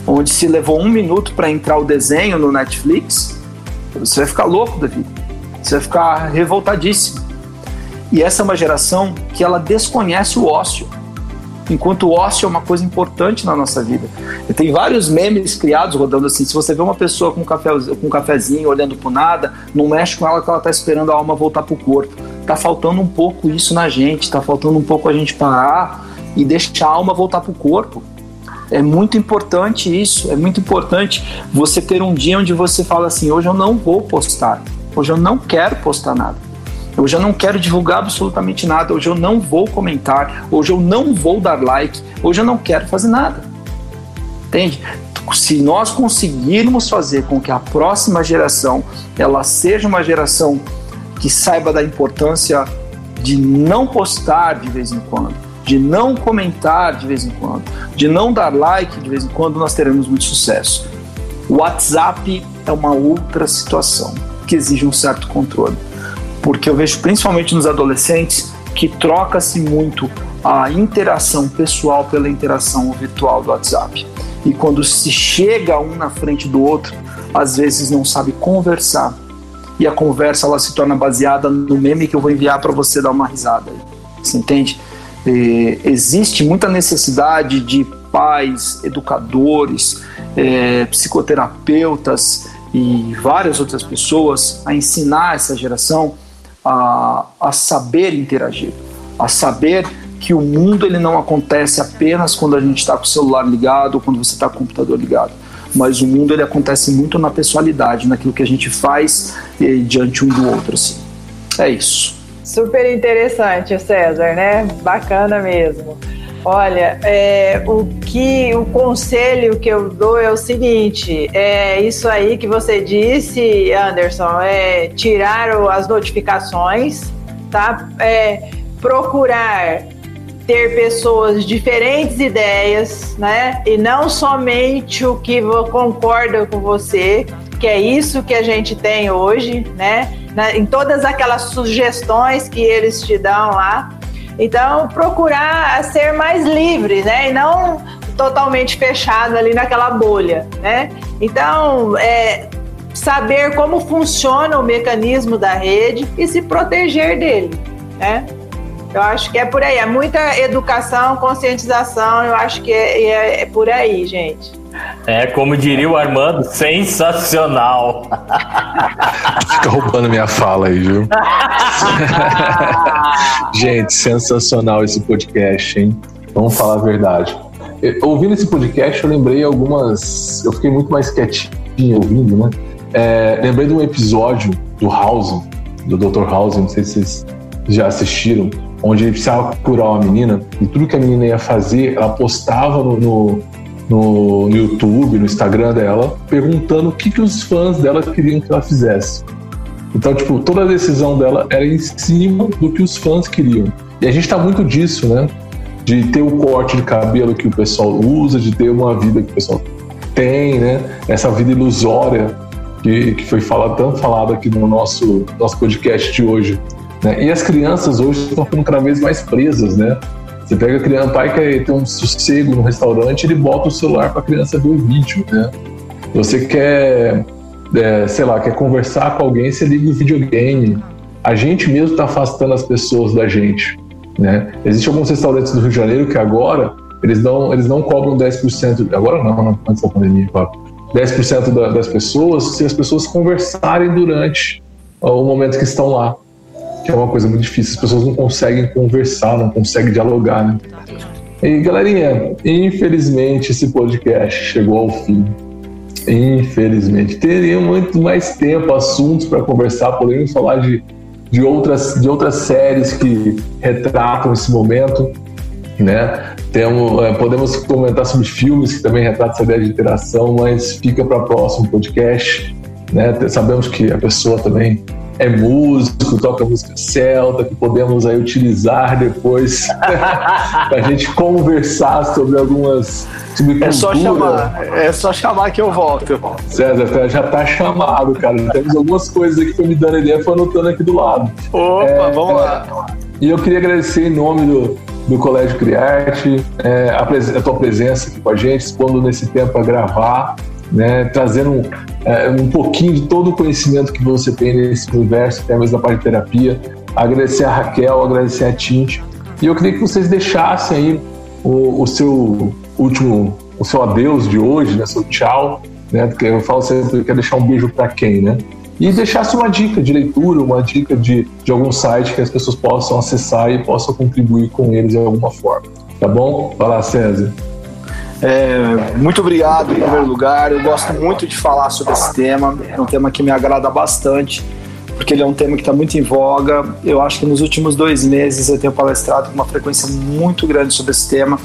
onde se levou um minuto para entrar o desenho no Netflix, você vai ficar louco da vida, você vai ficar revoltadíssimo. E essa é uma geração que ela desconhece o ócio enquanto o ócio é uma coisa importante na nossa vida. Tem vários memes criados rodando assim. Se você vê uma pessoa com um, café, com um cafezinho olhando por nada, não mexe com ela que ela está esperando a alma voltar pro corpo. Tá faltando um pouco isso na gente, tá faltando um pouco a gente parar e deixar a alma voltar pro corpo. É muito importante isso, é muito importante você ter um dia onde você fala assim: hoje eu não vou postar, hoje eu não quero postar nada. Hoje eu não quero divulgar absolutamente nada. Hoje eu não vou comentar. Hoje eu não vou dar like. Hoje eu não quero fazer nada. Entende? Se nós conseguirmos fazer com que a próxima geração ela seja uma geração que saiba da importância de não postar de vez em quando, de não comentar de vez em quando, de não dar like de vez em quando, nós teremos muito sucesso. O WhatsApp é uma outra situação que exige um certo controle porque eu vejo principalmente nos adolescentes que troca-se muito a interação pessoal pela interação virtual do WhatsApp. E quando se chega um na frente do outro, às vezes não sabe conversar. E a conversa ela se torna baseada no meme que eu vou enviar para você dar uma risada. Você entende? E existe muita necessidade de pais, educadores, é, psicoterapeutas e várias outras pessoas a ensinar essa geração a, a saber interagir, a saber que o mundo ele não acontece apenas quando a gente está com o celular ligado ou quando você está com o computador ligado, mas o mundo ele acontece muito na pessoalidade, naquilo que a gente faz eh, diante um do outro. Assim. É isso. Super interessante, César, né? Bacana mesmo. Olha, é, o que o conselho que eu dou é o seguinte: é isso aí que você disse, Anderson, é tirar as notificações, tá? É, procurar ter pessoas diferentes ideias, né? E não somente o que concorda com você, que é isso que a gente tem hoje, né? Em todas aquelas sugestões que eles te dão lá então, procurar ser mais livre, né? E não totalmente fechado ali naquela bolha, né? Então, é, saber como funciona o mecanismo da rede e se proteger dele, né? Eu acho que é por aí, é muita educação, conscientização, eu acho que é, é, é por aí, gente. É, como diria o Armando, sensacional. Fica roubando minha fala aí, viu? Gente, sensacional esse podcast, hein? Vamos falar a verdade. Eu, ouvindo esse podcast, eu lembrei algumas. Eu fiquei muito mais quietinho ouvindo, né? É, lembrei de um episódio do House, do Dr. House, não sei se vocês já assistiram, onde ele precisava curar uma menina e tudo que a menina ia fazer, ela postava no, no no, no YouTube, no Instagram dela, perguntando o que, que os fãs dela queriam que ela fizesse. Então, tipo, toda a decisão dela era em cima do que os fãs queriam. E a gente tá muito disso, né? De ter o corte de cabelo que o pessoal usa, de ter uma vida que o pessoal tem, né? Essa vida ilusória que, que foi falado, tanto falado aqui no nosso, nosso podcast de hoje. Né? E as crianças hoje estão ficando cada vez mais presas, né? Você pega a criança, o pai quer ter um sossego no restaurante, ele bota o celular para a criança ver o vídeo, né? Você quer, é, sei lá, quer conversar com alguém, você liga o videogame. A gente mesmo está afastando as pessoas da gente, né? Existem alguns restaurantes do Rio de Janeiro que agora eles não, eles não cobram 10%, agora não, não antes da pandemia, claro. 10% da, das pessoas se as pessoas conversarem durante o momento que estão lá que é uma coisa muito difícil. As pessoas não conseguem conversar, não conseguem dialogar, né? E galerinha, infelizmente esse podcast chegou ao fim. Infelizmente. Teria muito mais tempo, assuntos para conversar, poderíamos falar de, de, outras, de outras séries que retratam esse momento, né? Temos, é, podemos comentar sobre filmes que também retratam essa ideia de interação, mas fica para o próximo podcast. Né? Sabemos que a pessoa também é músico, toca música celta, que podemos aí utilizar depois para a gente conversar sobre algumas sobre é só chamar, é só chamar que eu volto. César, já tá chamado, cara. Temos algumas coisas aqui que me dando ideia, foi anotando aqui do lado. Opa, é, vamos lá. E eu queria agradecer em nome do, do Colégio Criarte, é, a, a, tua presença aqui com a gente, expondo nesse tempo a gravar, né, trazendo um, é, um pouquinho de todo o conhecimento que você tem nesse universo, até mesmo da parte de terapia. Agradecer a Raquel, agradecer a Tinte. E eu queria que vocês deixassem aí o, o seu último, o seu adeus de hoje, né, seu tchau, né, porque eu falo sempre que quer deixar um beijo para quem, né? E deixasse uma dica de leitura, uma dica de, de algum site que as pessoas possam acessar e possam contribuir com eles de alguma forma. Tá bom? Vai lá, César. É, muito obrigado em primeiro lugar. Eu gosto muito de falar sobre esse tema. É um tema que me agrada bastante, porque ele é um tema que está muito em voga. Eu acho que nos últimos dois meses eu tenho palestrado com uma frequência muito grande sobre esse tema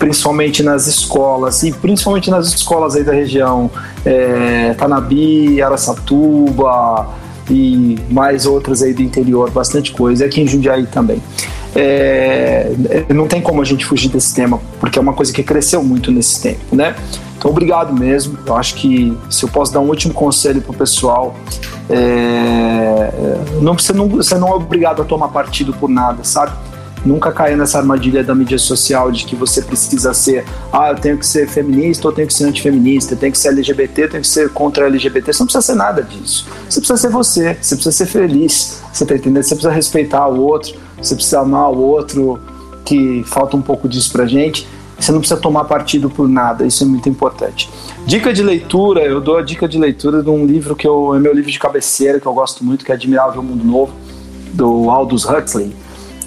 principalmente nas escolas, e principalmente nas escolas aí da região, é, Tanabi, Araçatuba e mais outras aí do interior, bastante coisa, aqui em Jundiaí também. É, não tem como a gente fugir desse tema, porque é uma coisa que cresceu muito nesse tempo, né? Então, obrigado mesmo. Eu acho que se eu posso dar um último conselho para o pessoal, é, não, você, não, você não é obrigado a tomar partido por nada, sabe? nunca caia nessa armadilha da mídia social de que você precisa ser, ah, eu tenho que ser feminista ou tenho que ser antifeminista, eu tenho que ser LGBT, eu tenho que ser contra LGBT. Você não precisa ser nada disso. Você precisa ser você, você precisa ser feliz, você tá entendendo? Você precisa respeitar o outro, você precisa amar o outro, que falta um pouco disso pra gente. Você não precisa tomar partido por nada, isso é muito importante. Dica de leitura, eu dou a dica de leitura de um livro que eu, é meu livro de cabeceira, que eu gosto muito, que é Admirável Mundo Novo, do Aldous Huxley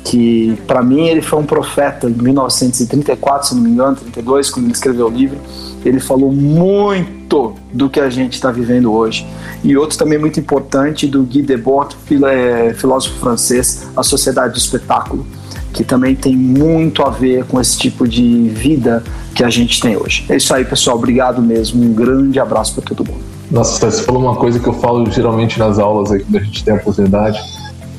que para mim ele foi um profeta em 1934, se não me engano, 32, quando ele escreveu o livro. Ele falou muito do que a gente está vivendo hoje. E outro também muito importante do Guy Debord, é, filósofo francês, A Sociedade do Espetáculo, que também tem muito a ver com esse tipo de vida que a gente tem hoje. É isso aí, pessoal. Obrigado mesmo. Um grande abraço para todo mundo. Nossa, você falou uma coisa que eu falo geralmente nas aulas aqui da gente tem a oportunidade.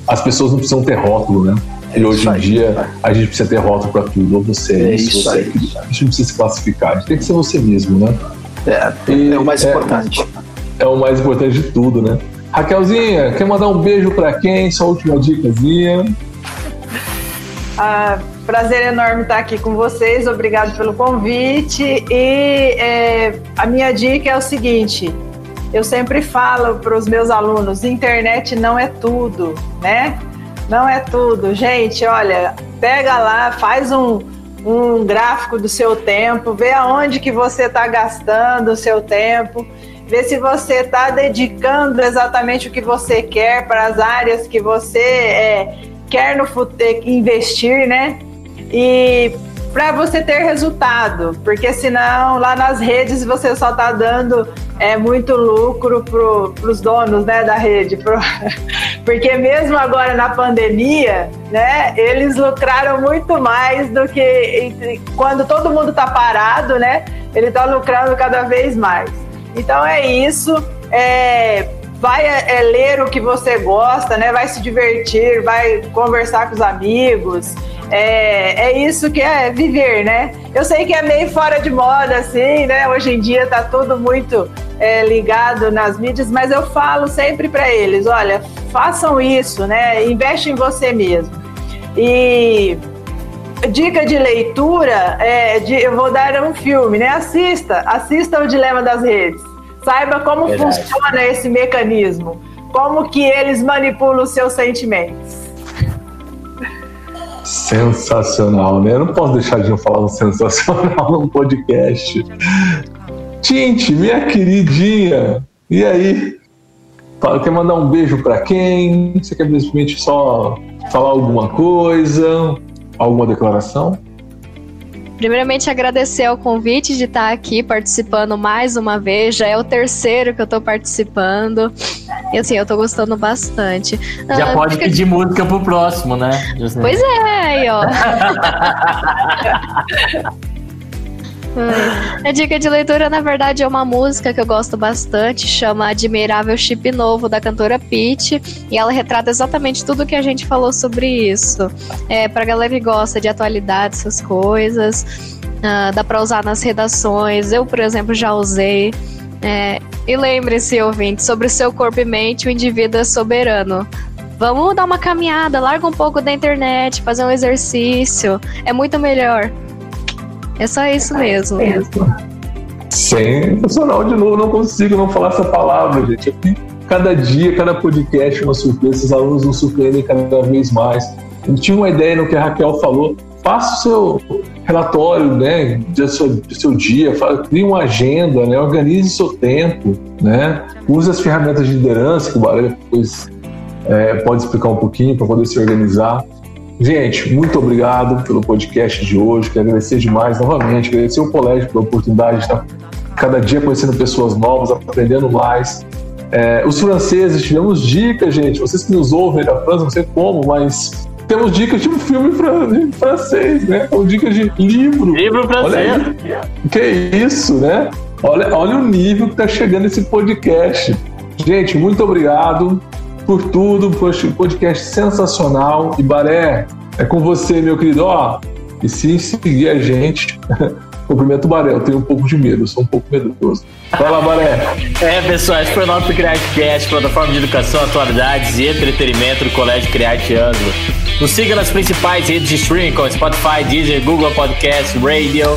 As pessoas não precisam ter rótulo, né? E hoje em dia a gente precisa ter rótulo para tudo. Ou você é, isso, você é A gente não precisa se classificar, a gente tem que ser você mesmo, né? É, e é o mais é, importante. É o mais importante de tudo, né? Raquelzinha, quer mandar um beijo para quem? Sua última dicasinha. Ah, prazer enorme estar aqui com vocês. Obrigado pelo convite. E é, a minha dica é o seguinte: eu sempre falo para os meus alunos: internet não é tudo, né? Não é tudo. Gente, olha, pega lá, faz um, um gráfico do seu tempo, vê aonde que você está gastando o seu tempo, vê se você está dedicando exatamente o que você quer para as áreas que você é, quer no investir, né? E para você ter resultado, porque senão lá nas redes você só está dando é, muito lucro para os donos né, da rede, pro, porque mesmo agora na pandemia, né, eles lucraram muito mais do que quando todo mundo está parado, né, ele está lucrando cada vez mais. Então é isso. É, vai é, ler o que você gosta, né? Vai se divertir, vai conversar com os amigos. É, é isso que é viver, né? Eu sei que é meio fora de moda, assim, né? Hoje em dia tá tudo muito é, ligado nas mídias, mas eu falo sempre para eles: olha, façam isso, né? Investe em você mesmo. E dica de leitura, é, de, eu vou dar um filme, né? Assista, assista o Dilema das Redes. Saiba como Verdade. funciona esse mecanismo, como que eles manipulam os seus sentimentos. Sensacional, né? Eu não posso deixar de falar um sensacional num podcast. Tinte, minha queridinha, e aí? Quer mandar um beijo para quem? Você quer simplesmente só falar alguma coisa? Alguma declaração? Primeiramente, agradecer ao convite de estar aqui participando mais uma vez. Já é o terceiro que eu estou participando. E assim, eu estou gostando bastante. Já ah, pode fica... pedir música pro próximo, né? Pois é, aí, ó. A dica de leitura, na verdade, é uma música que eu gosto bastante, chama Admirável Chip Novo, da cantora Peach, e ela retrata exatamente tudo que a gente falou sobre isso. É, pra galera que gosta de atualidade, essas coisas, uh, dá pra usar nas redações, eu, por exemplo, já usei. É, e lembre-se, ouvinte, sobre o seu corpo e mente, o indivíduo é soberano. Vamos dar uma caminhada, larga um pouco da internet, fazer um exercício. É muito melhor. É só isso mesmo. Sensacional de novo, não consigo não falar essa palavra, gente. Aqui, cada dia, cada podcast é uma surpresa, os alunos nos surpreendem cada vez mais. Eu tinha uma ideia no que a Raquel falou. Faça o seu relatório né, do, seu, do seu dia, crie uma agenda, né, organize seu tempo, né, use as ferramentas de liderança, que o Baralho depois é, pode explicar um pouquinho para poder se organizar. Gente, muito obrigado pelo podcast de hoje. Quero agradecer demais novamente, agradecer o colégio pela oportunidade de estar cada dia conhecendo pessoas novas, aprendendo mais. É, os franceses, tivemos dicas, gente. Vocês que nos ouvem da França, não sei como, mas temos dicas de um filme francês, né? Ou dicas de livro. Livro francês. que isso, né? Olha, olha o nível que está chegando esse podcast. Gente, muito obrigado por tudo, por este podcast sensacional. E Baré, é com você, meu querido. Ó, e se seguir a gente, cumprimento o Baré. Eu tenho um pouco de medo, sou um pouco medroso. Vai lá, Baré. É, pessoal, esse foi o nosso CriateCast, plataforma de educação, atualidades e entretenimento do Colégio Criarte Anglo. Nos siga nas principais redes de streaming, como Spotify, Deezer, Google Podcast, Radio